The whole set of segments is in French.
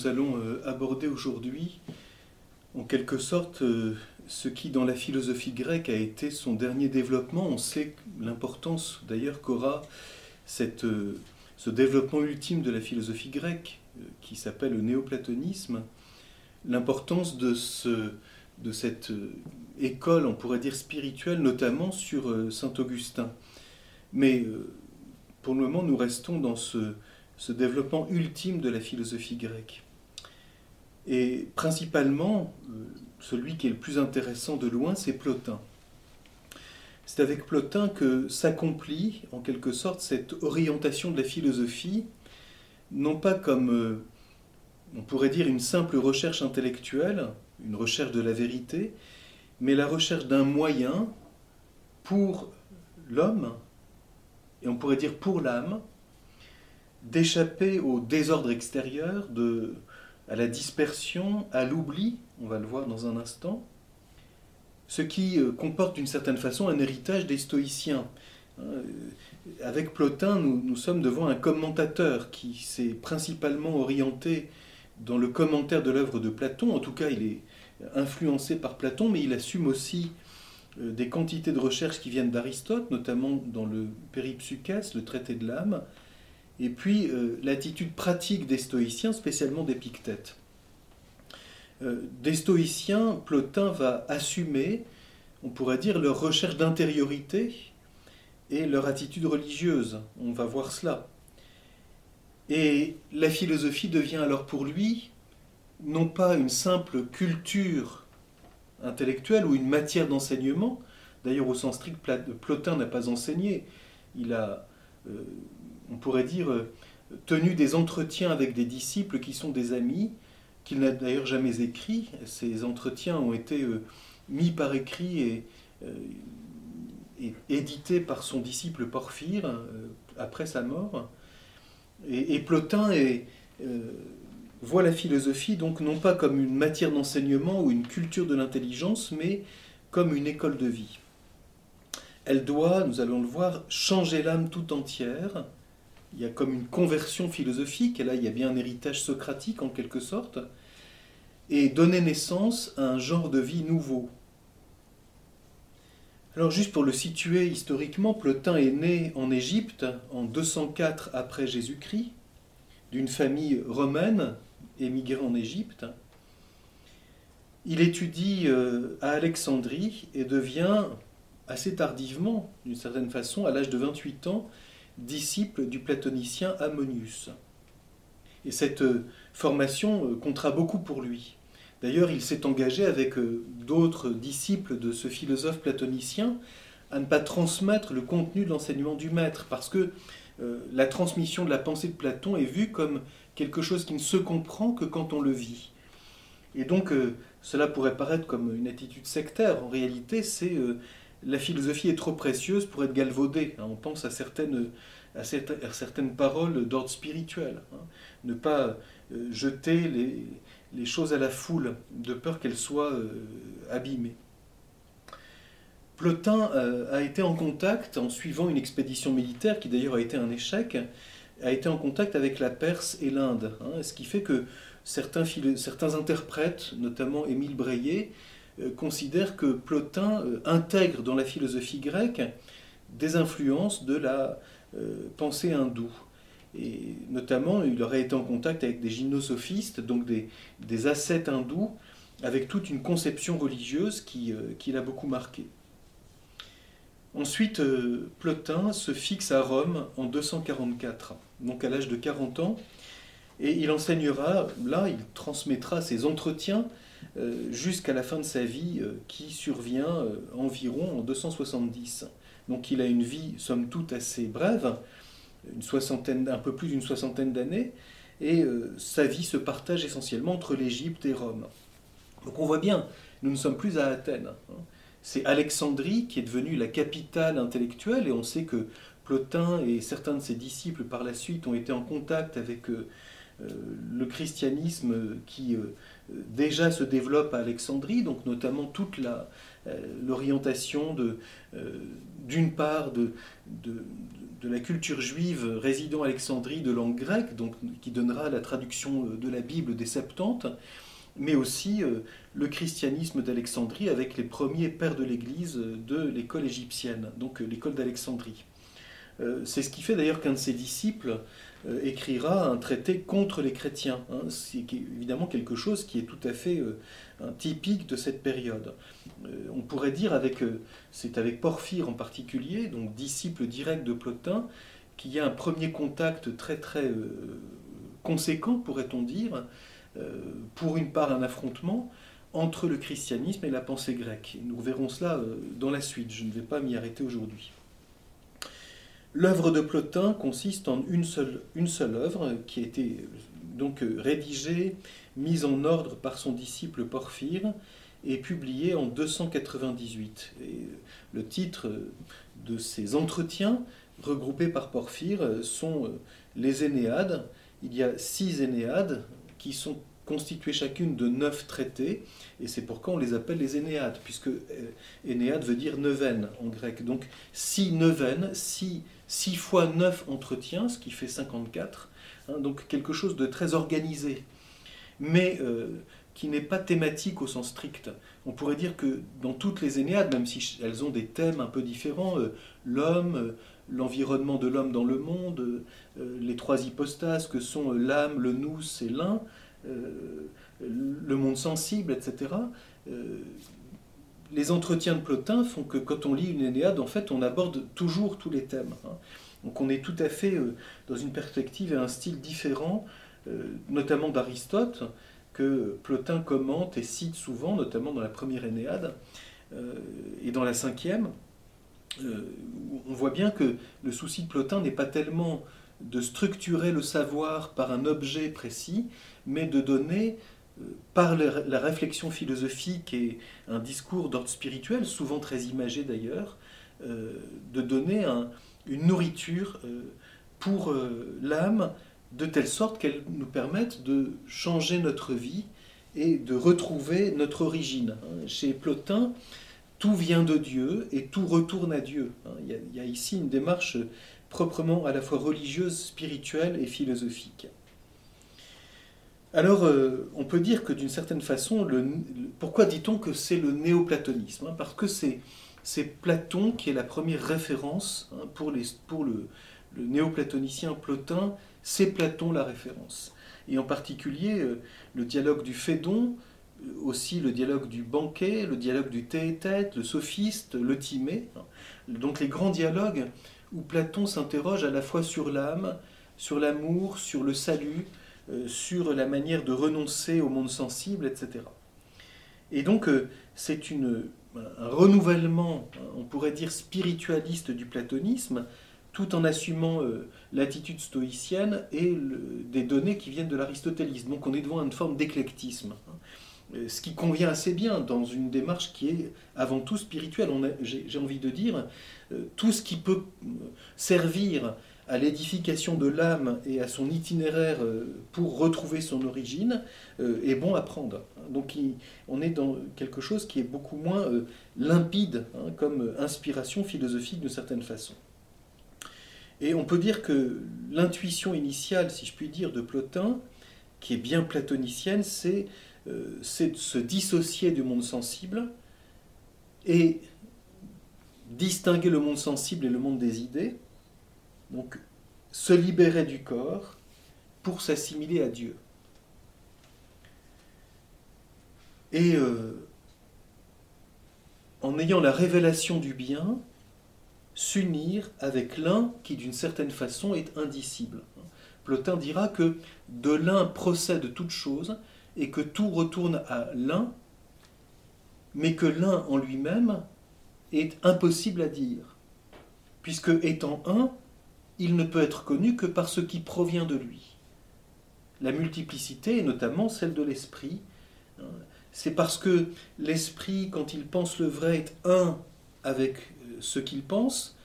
nous allons euh, aborder aujourd'hui, en quelque sorte, euh, ce qui dans la philosophie grecque a été son dernier développement. On sait l'importance d'ailleurs qu'aura euh, ce développement ultime de la philosophie grecque, qui s'appelle le néoplatonisme, l'importance de, ce, de cette école, on pourrait dire spirituelle, notamment sur Saint Augustin. Mais pour le moment, nous restons dans ce développement ultime de la philosophie grecque. Et principalement, euh, celui qui est le plus intéressant de loin, c'est Plotin. C'est avec Plotin que s'accomplit, en quelque sorte, cette orientation de la philosophie, non pas comme, euh, on pourrait dire, une simple recherche intellectuelle, une recherche de la vérité, mais la recherche d'un moyen pour l'homme, et on pourrait dire pour l'âme, d'échapper au désordre extérieur, de, à la dispersion, à l'oubli, on va le voir dans un instant, ce qui euh, comporte d'une certaine façon un héritage des stoïciens. Euh, avec Plotin, nous, nous sommes devant un commentateur qui s'est principalement orienté dans le commentaire de l'œuvre de Platon, en tout cas il est influencé par Platon, mais il assume aussi euh, des quantités de recherches qui viennent d'Aristote, notamment dans le Péripsuchès, le traité de l'âme, et puis euh, l'attitude pratique des stoïciens, spécialement d'Épictète. Euh, des stoïciens, Plotin va assumer, on pourrait dire, leur recherche d'intériorité et leur attitude religieuse. On va voir cela. Et la philosophie devient alors pour lui non pas une simple culture intellectuelle ou une matière d'enseignement, d'ailleurs au sens strict, Plotin n'a pas enseigné, il a euh, on pourrait dire, euh, tenu des entretiens avec des disciples qui sont des amis, qu'il n'a d'ailleurs jamais écrit. Ces entretiens ont été euh, mis par écrit et, euh, édités par son disciple Porphyre après sa mort. Et, Plotin voit la philosophie donc non pas comme une matière d'enseignement ou une culture de l'intelligence, mais comme une école de vie. Elle doit, nous allons le voir, changer l'âme tout entière il y a comme une conversion philosophique, et là il y a bien un héritage socratique en quelque sorte, et donner naissance à un genre de vie nouveau. Alors juste pour le situer historiquement, Plotin est né en Égypte en 204 après Jésus-Christ, d'une famille romaine émigrée en Égypte. Il étudie euh, à Alexandrie et devient assez tardivement, d'une certaine façon, à l'âge de 28 ans, disciple du platonicien Ammonius. Et cette euh, formation euh, comptera beaucoup pour lui. D'ailleurs, il s'est engagé avec euh, d'autres disciples de ce philosophe platonicien à ne pas transmettre le contenu de l'enseignement du maître, parce que la transmission de la pensée de Platon est vue comme quelque chose qui ne se comprend que quand on le vit. Et donc, cela pourrait paraître comme une attitude sectaire. En réalité, c'est la philosophie est trop précieuse pour être galvaudée. Hein. On pense à certaines, paroles d'ordre spirituel. Hein. Ne pas euh, jeter les, choses à la foule de peur qu'elles soient euh, abîmées. Plotin euh, a été en contact, en suivant une expédition militaire qui d'ailleurs a été un échec, a été en contact avec la Perse et l'Inde. Hein. ce qui fait que certains, interprètes, notamment Émile Breillet, considère que Plotin euh, intègre dans la philosophie grecque des influences de la euh, pensée hindoue. Et notamment, il aurait été en contact avec des gymnosophistes, donc des, ascètes hindous, avec toute une conception religieuse qui, qui l'a beaucoup marqué. Ensuite, Plotin se fixe à Rome en 244, donc à l'âge de 40 ans, et il enseignera, là, il transmettra ses entretiens euh, jusqu'à la fin de sa vie euh, qui survient euh, environ en 270. Donc il a une vie, somme toute, assez brève, une soixantaine, un peu plus d'une soixantaine d'années, et sa vie se partage essentiellement entre l'Égypte et Rome. Donc on voit bien, nous ne sommes plus à Athènes. Hein. C'est Alexandrie qui est devenue la capitale intellectuelle, et on sait que Plotin et certains de ses disciples par la suite ont été en contact avec le christianisme qui déjà se développe à Alexandrie, donc notamment toute l'orientation d'une part de, de, la culture juive résidant à Alexandrie de langue grecque, donc, qui donnera la traduction de la Bible des Septante, mais aussi euh, le christianisme d'Alexandrie avec les premiers pères de l'Église de l'école égyptienne, donc euh, l'école d'Alexandrie. Euh, c'est ce qui fait d'ailleurs qu'un de ses disciples écrira un traité contre les chrétiens. Hein. C'est évidemment quelque chose qui est tout à fait typique de cette période. On pourrait dire avec, c'est avec Porphyre en particulier, donc disciple direct de Plotin, qu'il y a un premier contact très très conséquent, pourrait-on dire, euh, pour une part un affrontement entre le christianisme et la pensée grecque. Nous verrons cela euh, dans la suite, je ne vais pas m'y arrêter aujourd'hui. L'œuvre de Plotin consiste en une seule, une œuvre qui a été euh, donc rédigée, mise en ordre par son disciple Porphyre et publiée en 298. Et le titre de ces entretiens regroupés par Porphyre sont les Énéades. Il y a six Énéades, qui sont constituées chacune de neuf traités, et c'est pourquoi on les appelle les Énéades, puisque euh, Énéade veut dire neuvaine en grec. Donc six neuvaines, six, six fois neuf entretiens, ce qui fait 54, hein, donc quelque chose de très organisé, mais euh, qui n'est pas thématique au sens strict. On pourrait dire que dans toutes les Énéades, même si elles ont des thèmes un peu différents, euh, l'homme, l'environnement de l'homme dans le monde, les trois hypostases que sont l'âme, le nous et l'un, le monde sensible, etc. Euh, les entretiens de Plotin font que quand on lit une Énéade, en fait, on aborde toujours tous les thèmes. Hein. Donc on est tout à fait dans une perspective et un style différent, notamment d'Aristote, que Plotin commente et cite souvent, notamment dans la première Énéade et dans la cinquième. on voit bien que le souci de Plotin n'est pas tellement de structurer le savoir par un objet précis, mais de donner, euh, par la réflexion philosophique et un discours d'ordre spirituel, souvent très imagé d'ailleurs, euh, de donner une nourriture euh, pour l'âme, de telle sorte qu'elle nous permette de changer notre vie et de retrouver notre origine. Chez Plotin, tout vient de Dieu et tout retourne à Dieu. Il y a ici une démarche proprement à la fois religieuse, spirituelle et philosophique. Alors, euh, on peut dire que d'une certaine façon, pourquoi dit-on que c'est le néoplatonisme hein Parce que c'est, Platon qui est la première référence hein, pour, le, néoplatonicien Plotin, c'est Platon la référence. Et en particulier, euh, le dialogue du Phédon, euh, aussi le dialogue du banquet, le dialogue du tête, le sophiste, le timée. Hein. Donc les grands dialogues où Platon s'interroge à la fois sur l'âme, sur l'amour, sur le salut, euh, sur la manière de renoncer au monde sensible, etc. Et donc euh, c'est un renouvellement, on pourrait dire spiritualiste du platonisme, tout en assumant euh, l'attitude stoïcienne et des données qui viennent de l'aristotélisme. Donc on est devant une forme d'éclectisme. Euh, ce qui convient assez bien dans une démarche qui est avant tout spirituelle. J'ai envie de dire, euh, tout ce qui peut euh, servir à l'édification de l'âme et à son itinéraire pour retrouver son origine est bon à prendre. Donc on est dans quelque chose qui est beaucoup moins limpide hein, comme inspiration philosophique de certaine façon. Et on peut dire que l'intuition initiale, si je puis dire, de Plotin, qui est bien platonicienne, c'est euh, c'est de se dissocier du monde sensible et distinguer le monde sensible et le monde des idées, donc se libérer du corps pour s'assimiler à Dieu. Et euh, en ayant la révélation du bien, s'unir avec l'un qui d'une certaine façon est indicible. Plotin dira que de l'un procède toute chose, et que tout retourne à l'un, mais que l'un en lui-même est impossible à dire, puisque étant un, il ne peut être connu que par ce qui provient de lui. La multiplicité est notamment celle de l'esprit. C'est parce que l'esprit, quand il pense le vrai, est un avec euh, ce qu'il pense,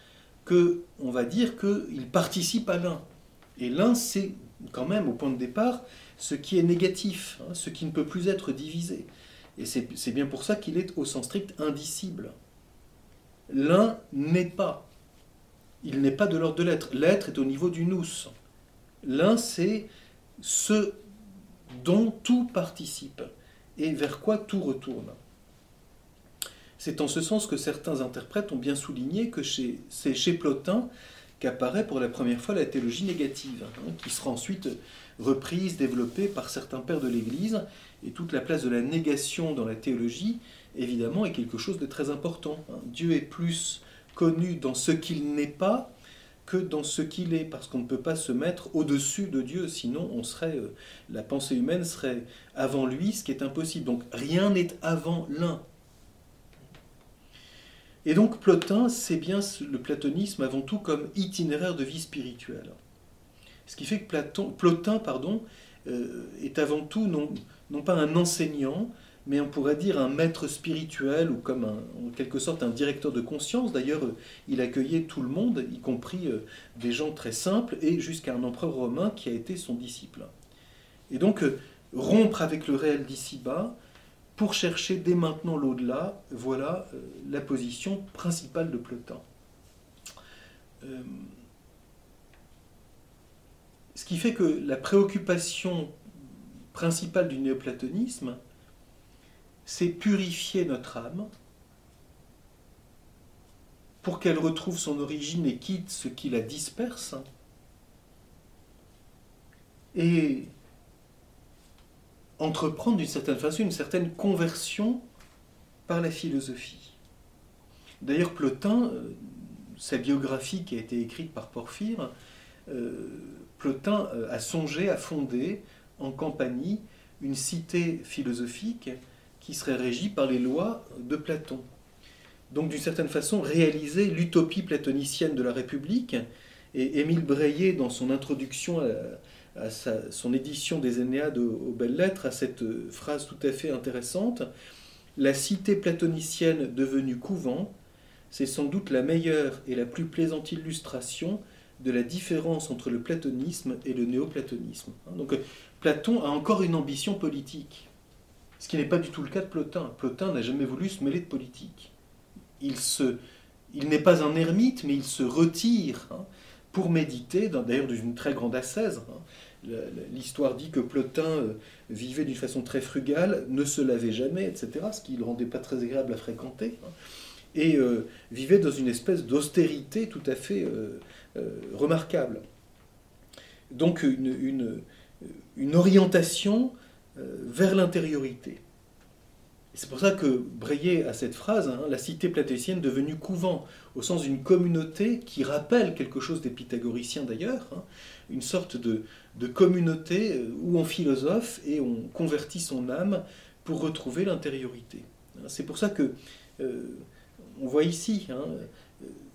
que on va dire qu'il participe à l'un. Et l'un, c'est quand même au point de départ ce qui est négatif, hein, ce qui ne peut plus être divisé. Et c'est bien pour ça qu'il est au sens strict indicible. L'un n'est pas. Il n'est pas de l'ordre de l'être. L'être est au niveau du nous. L'un, c'est ce dont tout participe et vers quoi tout retourne. C'est en ce sens que certains interprètes ont bien souligné que c'est chez Plotin qu'apparaît pour la première fois la théologie négative, hein, qui sera ensuite reprise, développée par certains pères de l'Église, et toute la place de la négation dans la théologie, évidemment, est quelque chose de très important. Hein. Dieu est plus connu dans ce qu'il n'est pas que dans ce qu'il est, parce qu'on ne peut pas se mettre au-dessus de Dieu, sinon on serait, euh, la pensée humaine serait avant lui, ce qui est impossible. Donc rien n'est avant l'un. Et donc Plotin, c'est bien le platonisme avant tout comme itinéraire de vie spirituelle. Ce qui fait que Plotin pardon, euh, est avant tout non, non pas un enseignant, mais on pourrait dire un maître spirituel ou comme en quelque sorte un directeur de conscience. D'ailleurs, euh, il accueillait tout le monde, y compris euh, des gens très simples, et jusqu'à un empereur romain qui a été son disciple. Et donc, rompre avec le réel d'ici-bas, pour chercher dès maintenant l'au-delà, voilà euh, la position principale de Plotin. Euh, ce qui fait que la préoccupation principale du néoplatonisme, c'est purifier notre âme pour qu'elle retrouve son origine et quitte ce qui la disperse, et entreprendre d'une certaine façon une certaine conversion par la philosophie. D'ailleurs, Plotin, euh, sa biographie qui a été écrite par Porphyre, euh, Plotin euh, a songé à fonder en Campanie une cité philosophique qui serait régie par les lois de Platon. Donc d'une certaine façon réaliser l'utopie platonicienne de la République. Et Émile Breillet, dans son introduction à, à son édition des Énéades aux, belles lettres, à cette phrase tout à fait intéressante. La cité platonicienne devenue couvent, c'est sans doute la meilleure et la plus plaisante illustration de la différence entre le platonisme et le néoplatonisme. Donc Platon a encore une ambition politique, ce qui n'est pas du tout le cas de Plotin. Plotin n'a jamais voulu se mêler de politique. Il, n'est pas un ermite, mais il se retire hein, pour méditer, d'ailleurs d'une très grande ascèse. L'histoire dit que Plotin euh, vivait d'une façon très frugale, ne se lavait jamais, etc., ce qui ne le rendait pas très agréable à fréquenter, hein, et euh, vivait dans une espèce d'austérité tout à fait euh, remarquable. Donc une, orientation vers l'intériorité. C'est pour ça que Breillet a cette phrase, hein, la cité platécienne devenue couvent, au sens d'une communauté qui rappelle quelque chose des pythagoriciens d'ailleurs, hein, une sorte de, de communauté euh, où on philosophe et on convertit son âme pour retrouver l'intériorité. C'est pour ça que euh, on voit ici hein,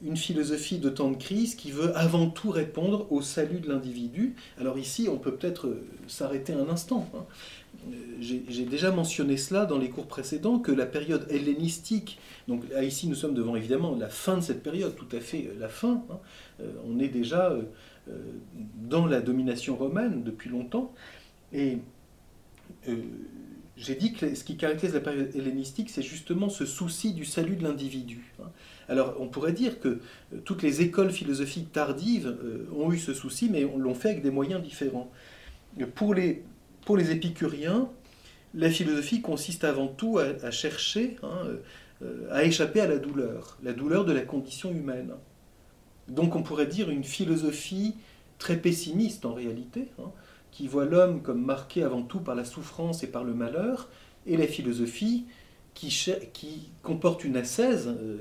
une philosophie de temps de crise qui veut avant tout répondre au salut de l'individu. Alors ici, on peut peut-être euh, s'arrêter un instant. Hein. J'ai déjà mentionné cela dans les cours précédents, que la période hellénistique, donc ici nous sommes devant évidemment la fin de cette période, tout à fait la fin, hein. on est déjà euh, dans la domination romaine depuis longtemps. Et euh, j'ai dit que ce qui caractérise la période hellénistique, c'est justement ce souci du salut de l'individu. Hein. Alors on pourrait dire que euh, toutes les écoles philosophiques tardives ont eu ce souci, mais on l'ont fait avec des moyens différents. Pour les, pour les épicuriens, la philosophie consiste avant tout à, chercher, hein, à échapper à la douleur, la douleur de la condition humaine. Donc on pourrait dire une philosophie très pessimiste en réalité, hein, qui voit l'homme comme marqué avant tout par la souffrance et par le malheur, et la philosophie qui, comporte une ascèse, euh,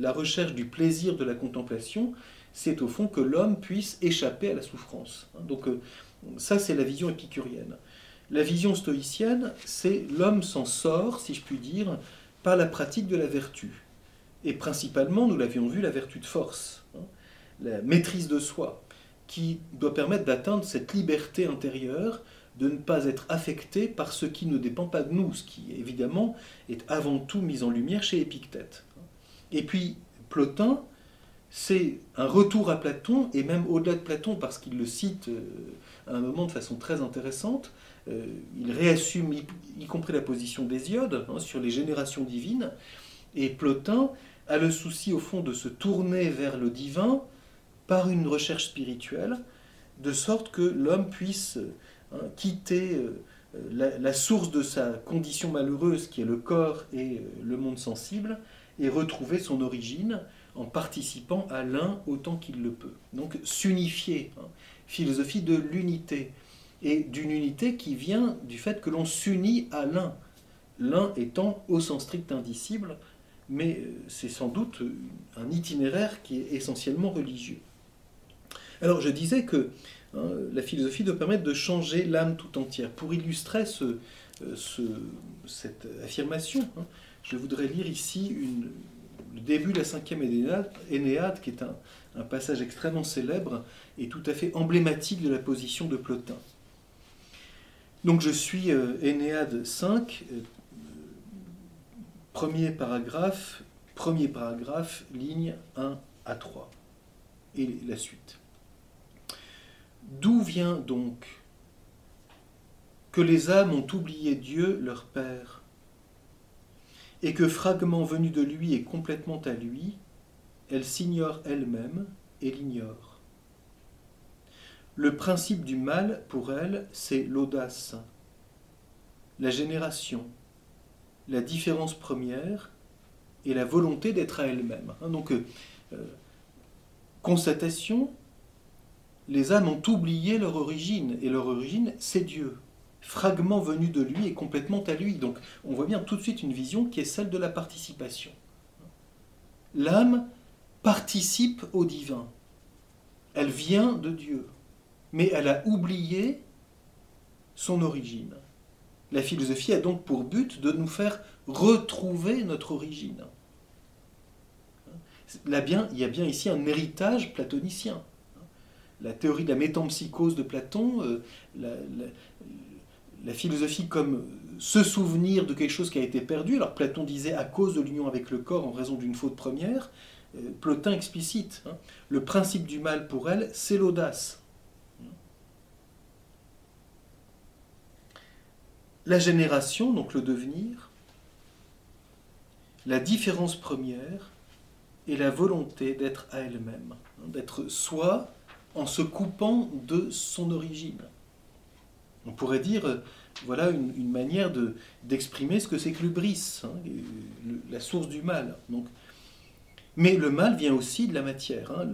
la recherche du plaisir de la contemplation, c'est au fond que l'homme puisse échapper à la souffrance. Hein. Donc euh, ça c'est la vision épicurienne. La vision stoïcienne, c'est l'homme s'en sort, si je puis dire, par la pratique de la vertu. Et principalement, nous l'avions vu, la vertu de force, hein, la maîtrise de soi, qui doit permettre d'atteindre cette liberté intérieure, de ne pas être affecté par ce qui ne dépend pas de nous, ce qui évidemment est avant tout mis en lumière chez Épictète. Et puis Plotin c'est un retour à Platon, et même au-delà de Platon, parce qu'il le cite euh, à un moment de façon très intéressante, euh, il réassume y, compris la position d'Hésiode hein, sur les générations divines, et Plotin a le souci au fond de se tourner vers le divin par une recherche spirituelle, de sorte que l'homme puisse hein, quitter la, la, source de sa condition malheureuse, qui est le corps et le monde sensible, et retrouver son origine en participant à l'un autant qu'il le peut. Donc s'unifier, hein. philosophie de l'unité, et d'une unité qui vient du fait que l'on s'unit à l'un, l'un étant au sens strict indicible, mais c'est sans doute un itinéraire qui est essentiellement religieux. Alors je disais que hein, la philosophie doit permettre de changer l'âme tout entière. Pour illustrer euh, cette affirmation, hein, je voudrais lire ici le début de la cinquième Énéade, qui est un, passage extrêmement célèbre et tout à fait emblématique de la position de Plotin. Donc je suis euh, Énéade 5, euh, premier paragraphe, premier paragraphe, ligne 1 à 3, et la suite. D'où vient donc que les âmes ont oublié Dieu, leur Père et que fragment venu de lui est complètement à lui, elle s'ignore elle-même et l'ignore. Le principe du mal, pour elle, c'est l'audace, la génération, la différence première et la volonté d'être à elle-même. Hein, donc, euh, euh, constatation, les âmes ont oublié leur origine, et leur origine, c'est Dieu fragment venu de lui et complètement à lui. Donc on voit bien tout de suite une vision qui est celle de la participation. L'âme participe au divin. Elle vient de Dieu, mais elle a oublié son origine. La philosophie a donc pour but de nous faire retrouver notre origine. Il y a bien ici un héritage platonicien. La théorie de la métampsychose de Platon, euh, la philosophie comme se souvenir de quelque chose qui a été perdu. Alors Platon disait à cause de l'union avec le corps en raison d'une faute première. Euh, Plotin explicite. Hein. le principe du mal pour elle, c'est l'audace. La génération, donc le devenir, la différence première et la volonté d'être à elle-même, hein, d'être soi en se coupant de son origine. On pourrait dire, euh, voilà une, manière d'exprimer ce que c'est que l'ubris, hein, la source du mal. Donc, mais le mal vient aussi de la matière, hein,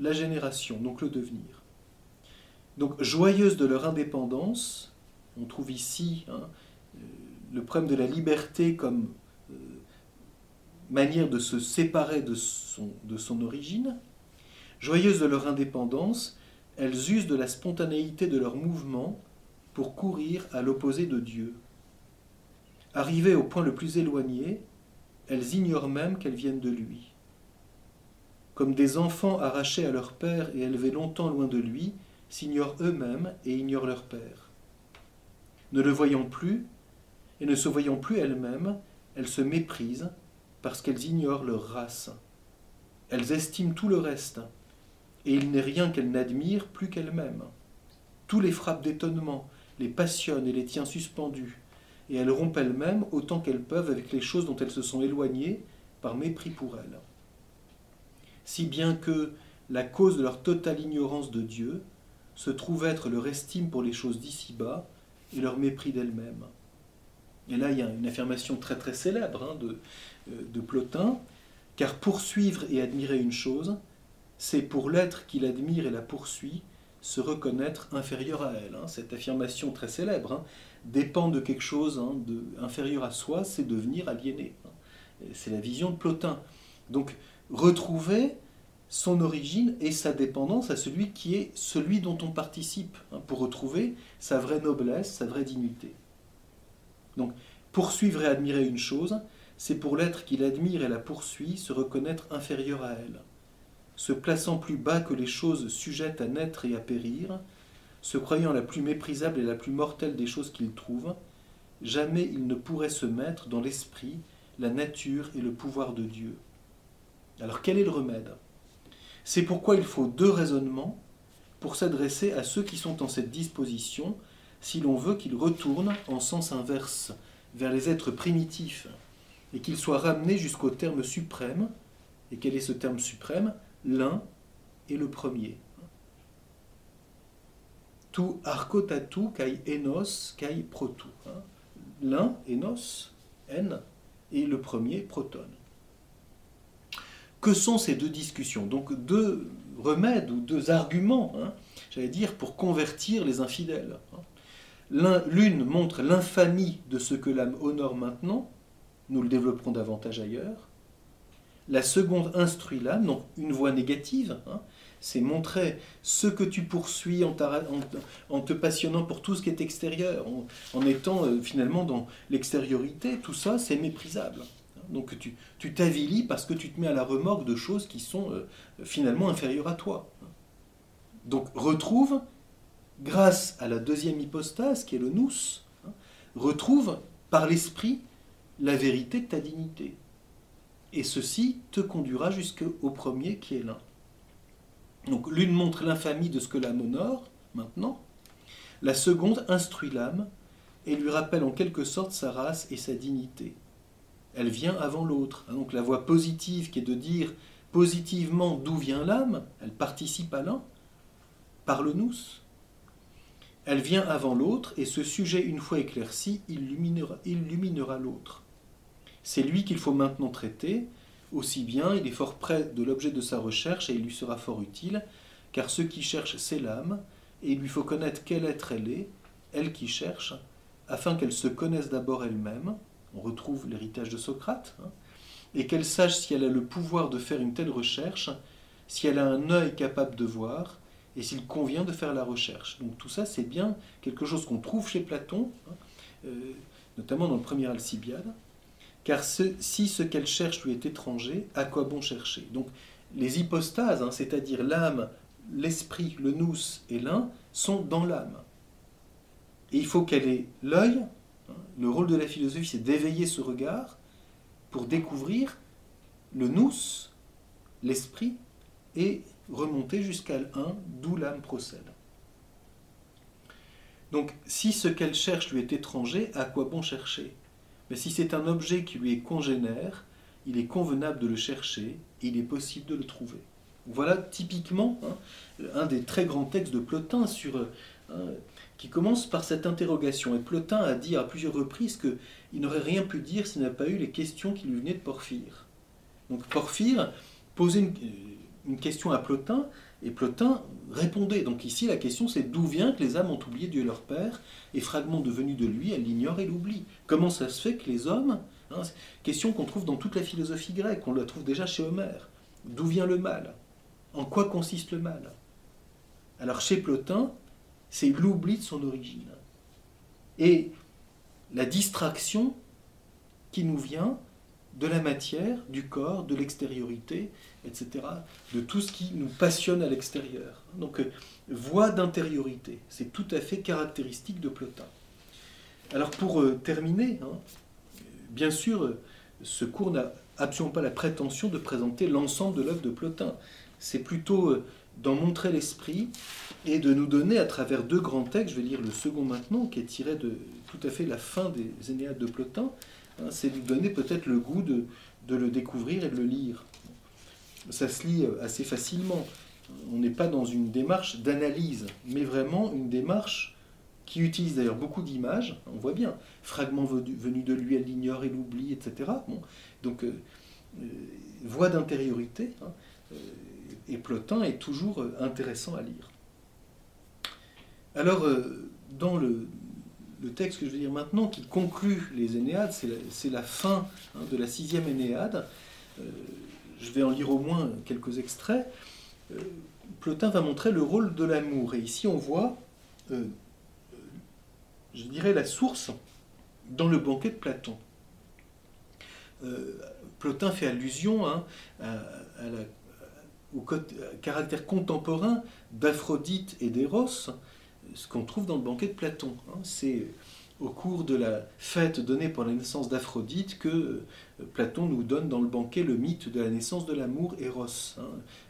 la, génération, donc le devenir. Donc, joyeuse de leur indépendance, on trouve ici hein, euh, le problème de la liberté comme euh, manière de se séparer de son, de son origine. Joyeuses de leur indépendance, elles usent de la spontanéité de leur mouvement pour courir à l'opposé de Dieu. Arrivées au point le plus éloigné, elles ignorent même qu'elles viennent de lui. Comme des enfants arrachés à leur père et élevés longtemps loin de lui, s'ignorent eux-mêmes et ignorent leur père. Ne le voyant plus, et ne se voyant plus elles-mêmes, elles se méprisent parce qu'elles ignorent leur race. Elles estiment tout le reste, et il n'est rien qu'elles n'admirent plus qu'elles-mêmes. Tout les frappe d'étonnement, les passionne et les tient suspendus, et elles rompent elles-mêmes autant qu'elles peuvent avec les choses dont elles se sont éloignées par mépris pour elles. Si bien que la cause de leur totale ignorance de Dieu se trouve être leur estime pour les choses d'ici-bas et leur mépris d'elles-mêmes. Et là, il y a une affirmation très très célèbre hein, de, euh, de Plotin, car poursuivre et admirer une chose, c'est pour l'être qui l'admire et la poursuit se reconnaître inférieur à elle. Hein. Cette affirmation très célèbre hein, dépend de quelque chose de, inférieur à soi, c'est devenir aliéné. C'est la vision de Plotin. Donc retrouver son origine et sa dépendance à celui qui est celui dont on participe, pour retrouver sa vraie noblesse, sa vraie dignité. Donc poursuivre et admirer une chose, c'est pour l'être qui l'admire et la poursuit se reconnaître inférieur à elle se plaçant plus bas que les choses sujettes à naître et à périr, se croyant la plus méprisable et la plus mortelle des choses qu'il trouve, jamais il ne pourrait se mettre dans l'esprit, la nature et le pouvoir de Dieu. Alors quel est le remède? C'est pourquoi il faut deux raisonnements pour s'adresser à ceux qui sont en cette disposition, si l'on veut qu'ils retournent en sens inverse vers les êtres primitifs et qu'ils soient ramenés jusqu'au terme suprême. Et quel est ce terme suprême? L'un est le premier. Tout arcotatu kai enos kai protu. L'un, enos, n, et le premier, proton. Que sont ces deux discussions? Donc deux remèdes ou deux arguments, hein, j'allais dire, pour convertir les infidèles. L'une montre l'infamie de ce que l'âme honore maintenant, nous le développerons davantage ailleurs. La seconde instruit l'âme, donc une voie négative, hein, c'est montrer ce que tu poursuis en, te passionnant pour tout ce qui est extérieur, en, étant euh, finalement dans l'extériorité, tout ça c'est méprisable. Donc tu t'avilis parce que tu te mets à la remorque de choses qui sont euh, finalement inférieures à toi. Donc retrouve, grâce à la deuxième hypostase qui est le nous, hein, retrouve par l'esprit la vérité de ta dignité. Et ceci te conduira jusqu'au premier qui est l'un. Donc l'une montre l'infamie de ce que l'âme honore, maintenant. La seconde instruit l'âme et lui rappelle en quelque sorte sa race et sa dignité. Elle vient avant l'autre. Donc la voie positive qui est de dire positivement d'où vient l'âme, elle participe à l'un, par le nous. Elle vient avant l'autre et ce sujet, une fois éclairci, illuminera, illuminera l'autre. C'est lui qu'il faut maintenant traiter, aussi bien il est fort près de l'objet de sa recherche et il lui sera fort utile, car ce qui cherche, c'est l'âme, et il lui faut connaître quel être elle est, elle qui cherche, afin qu'elle se connaisse d'abord elle-même, on retrouve l'héritage de Socrate, hein, et qu'elle sache si elle a le pouvoir de faire une telle recherche, si elle a un œil capable de voir, et s'il convient de faire la recherche. Donc tout ça, c'est bien quelque chose qu'on trouve chez Platon, hein, euh, notamment dans le premier Alcibiade. Car si ce qu'elle cherche lui est étranger, à quoi bon chercher? Donc les hypostases, hein, c'est-à-dire l'âme, l'esprit, le nous et l'un, sont dans l'âme. Et il faut qu'elle ait l'œil. Le rôle de la philosophie, c'est d'éveiller ce regard pour découvrir le nous, l'esprit, et remonter jusqu'à l'un, d'où l'âme procède. Donc, si ce qu'elle cherche lui est étranger, à quoi bon chercher? Mais si c'est un objet qui lui est congénère, il est convenable de le chercher et il est possible de le trouver. Voilà typiquement hein, un des très grands textes de Plotin sur, euh, qui commence par cette interrogation. Et Plotin a dit à plusieurs reprises qu'il n'aurait rien pu dire s'il n'avait pas eu les questions qui lui venaient de Porphyre. Donc Porphyre posait une, une question à Plotin et Plotin répondait. Donc ici, la question, c'est d'où vient que les âmes ont oublié Dieu leur Père, et fragment devenu de lui, elles l'ignorent et l'oublient. Comment ça se fait que les hommes, hein, question qu'on trouve dans toute la philosophie grecque, on la trouve déjà chez Homère, d'où vient le mal? En quoi consiste le mal? Alors chez Plotin, c'est l'oubli de son origine. Et la distraction qui nous vient de la matière, du corps, de l'extériorité, etc., de tout ce qui nous passionne à l'extérieur. Donc, euh, voie d'intériorité, c'est tout à fait caractéristique de Plotin. Alors, pour euh, terminer, hein, bien sûr, euh, ce cours n'a absolument pas la prétention de présenter l'ensemble de l'œuvre de Plotin. C'est plutôt d'en montrer l'esprit et de nous donner, à travers deux grands textes, je vais lire le second maintenant, qui est tiré de tout à fait la fin des Énéades de Plotin, hein, c'est lui donner peut-être le goût de, le découvrir et de le lire ça se lit euh, assez facilement. On n'est pas dans une démarche d'analyse, mais vraiment une démarche qui utilise d'ailleurs beaucoup d'images. On voit bien, fragments venus de lui, elle l'ignore, et l'oublie, etc. Donc, euh, euh, voix d'intériorité. Hein, et Plotin est toujours intéressant à lire. Alors, dans le, texte que je vais lire maintenant, qui conclut les Énéades, c'est la, fin hein, de la sixième Énéade je vais en lire au moins quelques extraits, euh, Plotin va montrer le rôle de l'amour. Et ici, on voit, euh, je dirais, la source dans le banquet de Platon. Euh, Plotin fait allusion hein, au caractère contemporain d'Aphrodite et d'Eros, ce qu'on trouve dans le banquet de Platon. Hein. C'est au cours de la fête donnée pour la naissance d'Aphrodite que euh, Platon nous donne dans le banquet le mythe de la naissance de l'amour Eros. Hein.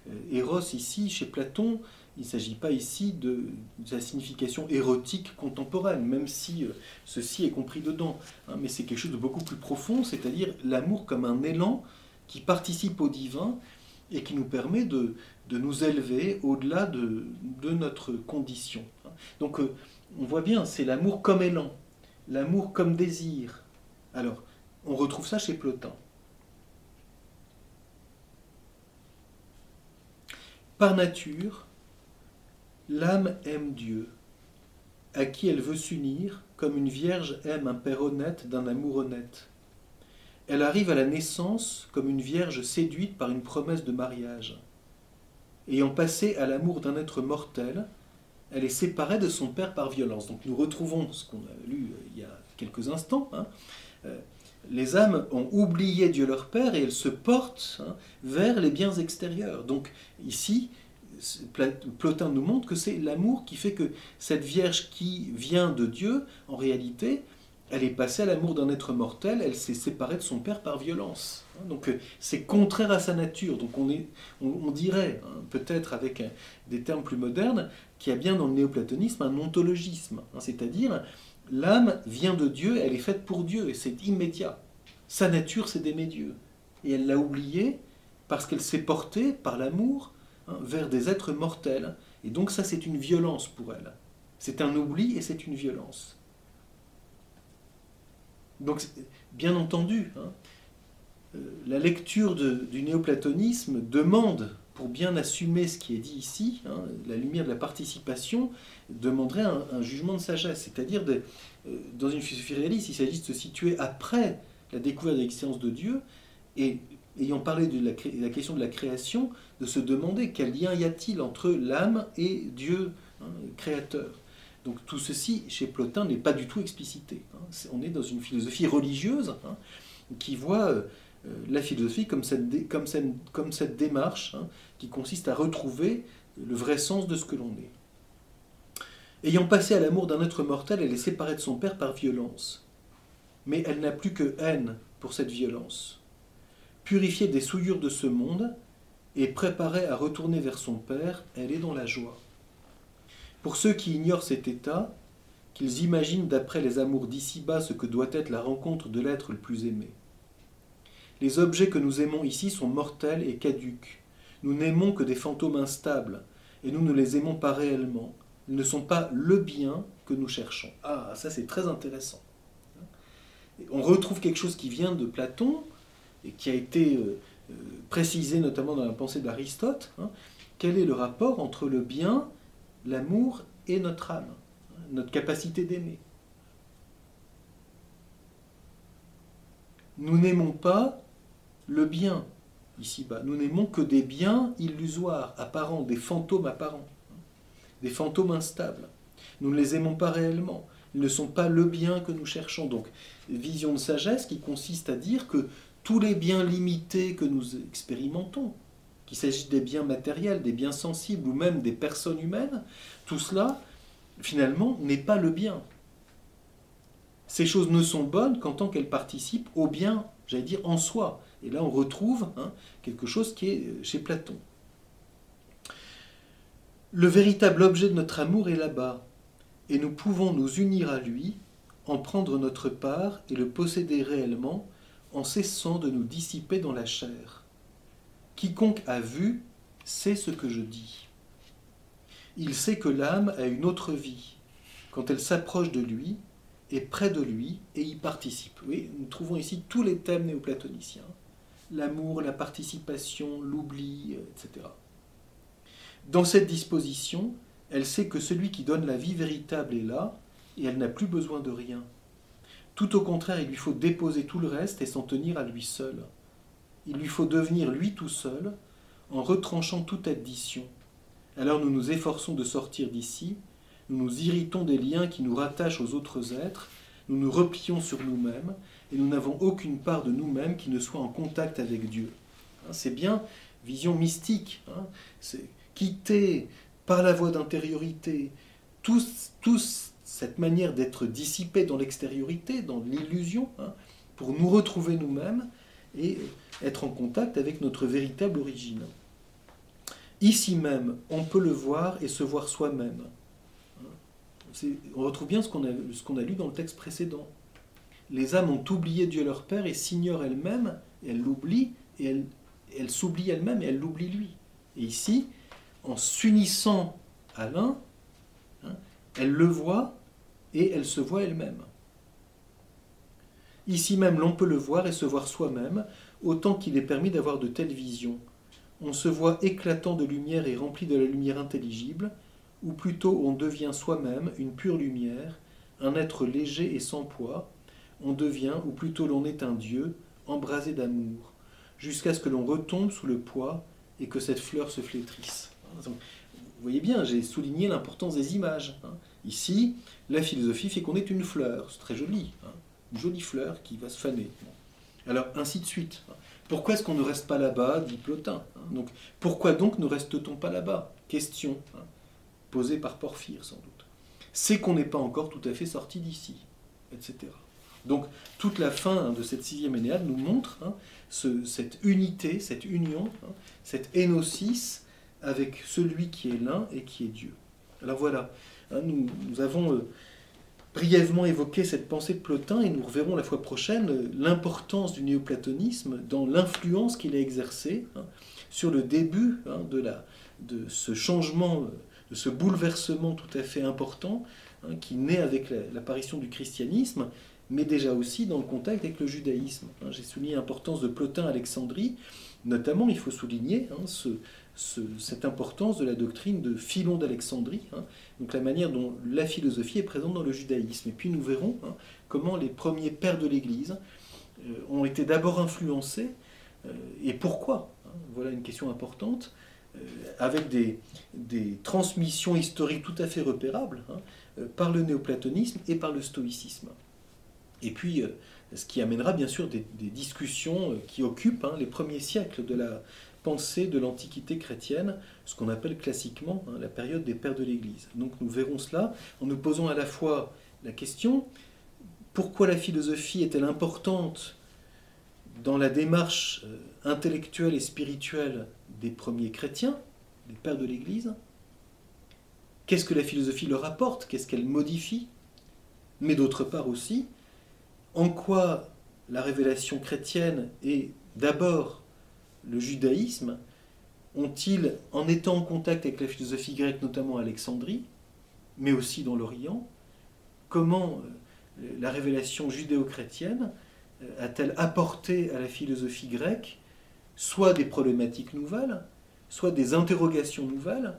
Euh, Eros ici, chez Platon, il ne s'agit pas ici de, de, la signification érotique contemporaine, même si euh, ceci est compris dedans. Hein. mais c'est quelque chose de beaucoup plus profond, c'est-à-dire l'amour comme un élan qui participe au divin et qui nous permet de, nous élever au-delà de, de, notre condition. Donc on voit bien, c'est l'amour comme élan l'amour comme désir. Alors, on retrouve ça chez Plotin. Par nature, l'âme aime Dieu, à qui elle veut s'unir, comme une vierge aime un père honnête d'un amour honnête. Elle arrive à la naissance comme une vierge séduite par une promesse de mariage. Ayant passé à l'amour d'un être mortel, elle est séparée de son père par violence. Donc nous retrouvons ce qu'on a lu euh, il y a quelques instants. Hein. Euh, les âmes ont oublié Dieu leur Père et elles se portent hein, vers les biens extérieurs. Donc ici, Plotin nous montre que c'est l'amour qui fait que cette Vierge qui vient de Dieu, en réalité, elle est passée à l'amour d'un être mortel, elle s'est séparée de son Père par violence. Hein. Donc euh, c'est contraire à sa nature. Donc on, est, on, dirait, peut-être avec des termes plus modernes, qu'il y a bien dans le néoplatonisme un ontologisme, c'est-à-dire l'âme vient de Dieu, elle est faite pour Dieu, et c'est immédiat. Sa nature, c'est d'aimer Dieu. Et elle l'a oublié parce qu'elle s'est portée par l'amour hein, vers des êtres mortels. Et donc ça, c'est une violence pour elle. C'est un oubli et c'est une violence. Donc, bien entendu, hein, euh, la lecture du néoplatonisme demande pour bien assumer ce qui est dit ici, hein, la lumière de la participation demanderait un, jugement de sagesse. C'est-à-dire, euh, dans une philosophie réaliste, il s'agit de se situer après la découverte de l'existence de Dieu et, ayant parlé de la, question de la création, de se demander quel lien y a-t-il entre l'âme et Dieu, hein, créateur. Donc tout ceci, chez Plotin, n'est pas du tout explicité. Hein. on est dans une philosophie religieuse qui voit... Euh, euh, la philosophie comme cette, comme comme cette démarche hein, qui consiste à retrouver le vrai sens de ce que l'on est. Ayant passé à l'amour d'un être mortel, elle est séparée de son père par violence. Mais elle n'a plus que haine pour cette violence. Purifiée des souillures de ce monde et préparée à retourner vers son père, elle est dans la joie. Pour ceux qui ignorent cet état, qu'ils imaginent d'après les amours d'ici-bas ce que doit être la rencontre de l'être le plus aimé. Les objets que nous aimons ici sont mortels et caducs. Nous n'aimons que des fantômes instables, et nous ne les aimons pas réellement. Ils ne sont pas le bien que nous cherchons. Ah, ça c'est très intéressant. On retrouve quelque chose qui vient de Platon, et qui a été euh, euh, précisé notamment dans la pensée d'Aristote. Hein. Quel est le rapport entre le bien, l'amour et notre âme, notre capacité d'aimer Nous n'aimons pas le bien ici-bas. Nous n'aimons que des biens illusoires, apparents, des fantômes apparents, des fantômes instables. Nous ne les aimons pas réellement. Ils ne sont pas le bien que nous cherchons. Donc, vision de sagesse qui consiste à dire que tous les biens limités que nous expérimentons, qu'il s'agisse des biens matériels, des biens sensibles ou même des personnes humaines, tout cela, finalement, n'est pas le bien. Ces choses ne sont bonnes qu'en tant qu'elles participent au bien, j'allais dire, en soi, et là, on retrouve hein, quelque chose qui est euh, chez Platon. Le véritable objet de notre amour est là-bas, et nous pouvons nous unir à lui, en prendre notre part et le posséder réellement, en cessant de nous dissiper dans la chair. Quiconque a vu sait ce que je dis. Il sait que l'âme a une autre vie, quand elle s'approche de lui, est près de lui et y participe. Oui, nous trouvons ici tous les thèmes néoplatoniciens l'amour, la participation, l'oubli, etc. Dans cette disposition, elle sait que celui qui donne la vie véritable est là, et elle n'a plus besoin de rien. Tout au contraire, il lui faut déposer tout le reste et s'en tenir à lui seul. Il lui faut devenir lui tout seul, en retranchant toute addition. Alors nous nous efforçons de sortir d'ici, nous nous irritons des liens qui nous rattachent aux autres êtres, nous nous replions sur nous-mêmes, et nous n'avons aucune part de nous-mêmes qui ne soit en contact avec Dieu. Hein, c'est bien vision mystique, hein. c'est quitter par la voie d'intériorité tous, tous cette manière d'être dissipé dans l'extériorité, dans l'illusion, hein, pour nous retrouver nous-mêmes et être en contact avec notre véritable origine. Ici même, on peut le voir et se voir soi-même. On retrouve bien ce qu'on a, lu dans le texte précédent. Les âmes ont oublié Dieu leur Père et s'ignorent elles-mêmes, elles l'oublient, et elles, elles s'oublient elles-mêmes et elles l'oublient lui. Et ici, en s'unissant à l'un, hein, elles le voient et elles se voient elles-mêmes. Ici même, l'on peut le voir et se voir soi-même, autant qu'il est permis d'avoir de telles visions on se voit éclatant de lumière et rempli de la lumière intelligible, ou plutôt on devient soi-même une pure lumière, un être léger et sans poids, on devient, ou plutôt l'on est un Dieu, embrasé d'amour, jusqu'à ce que l'on retombe sous le poids et que cette fleur se flétrisse. vous voyez bien, j'ai souligné l'importance des images. Hein. Ici, la philosophie fait qu'on est une fleur, c'est très joli, hein. Jolie fleur qui va se faner. Alors, ainsi de suite. Pourquoi est-ce qu'on ne reste pas là-bas dit Plotin. Hein? Donc, pourquoi donc ne reste-t-on pas là-bas? Question hein, posée par Porphyre, sans doute. C'est qu'on n'est pas encore tout à fait sorti d'ici, etc. Donc, toute la fin hein, de cette sixième Énéade nous montre cette unité, cette union, cette énosis avec celui qui est l'un et qui est Dieu. Alors voilà, nous, avons euh, brièvement évoquer cette pensée de Plotin et nous reverrons la fois prochaine l'importance du néoplatonisme dans l'influence qu'il a exercée hein, sur le début hein, de, la, de ce changement, de ce bouleversement tout à fait important hein, qui naît avec l'apparition du christianisme, mais déjà aussi dans le contact avec le judaïsme. J'ai souligné l'importance de Plotin à Alexandrie, notamment il faut souligner ce, cette importance de la doctrine de Philon d'Alexandrie, hein. donc la manière dont la philosophie est présente dans le judaïsme. Et puis nous verrons hein, comment les premiers pères de l'Église euh, ont été d'abord influencés, euh, et pourquoi. Hein. voilà une question importante, euh, avec des, transmissions historiques tout à fait repérables par le néoplatonisme et par le stoïcisme. Et puis, ce qui amènera bien sûr des, des discussions qui occupent les premiers siècles de la, pensée de l'Antiquité chrétienne, ce qu'on appelle classiquement hein, la période des pères de l'Église. Donc nous verrons cela en nous posant à la fois la question pourquoi la philosophie est-elle importante dans la démarche euh, intellectuelle et spirituelle des premiers chrétiens, des pères de l'Église? Qu'est-ce que la philosophie leur apporte? Qu'est-ce qu'elle modifie? Mais d'autre part aussi, en quoi la révélation chrétienne est d'abord le judaïsme ont-ils, en étant en contact avec la philosophie grecque, notamment à Alexandrie, mais aussi dans l'Orient, comment euh, la révélation judéo-chrétienne euh, a-t-elle apporté à la philosophie grecque soit des problématiques nouvelles, soit des interrogations nouvelles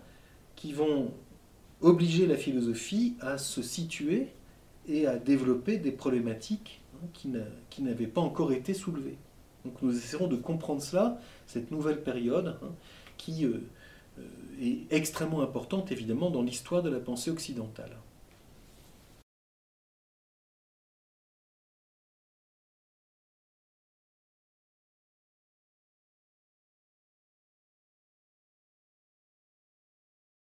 qui vont obliger la philosophie à se situer et à développer des problématiques hein, qui n'avaient pas encore été soulevées? Donc nous essaierons de comprendre cela, cette nouvelle période, hein, qui euh, euh, est extrêmement importante évidemment dans l'histoire de la pensée occidentale.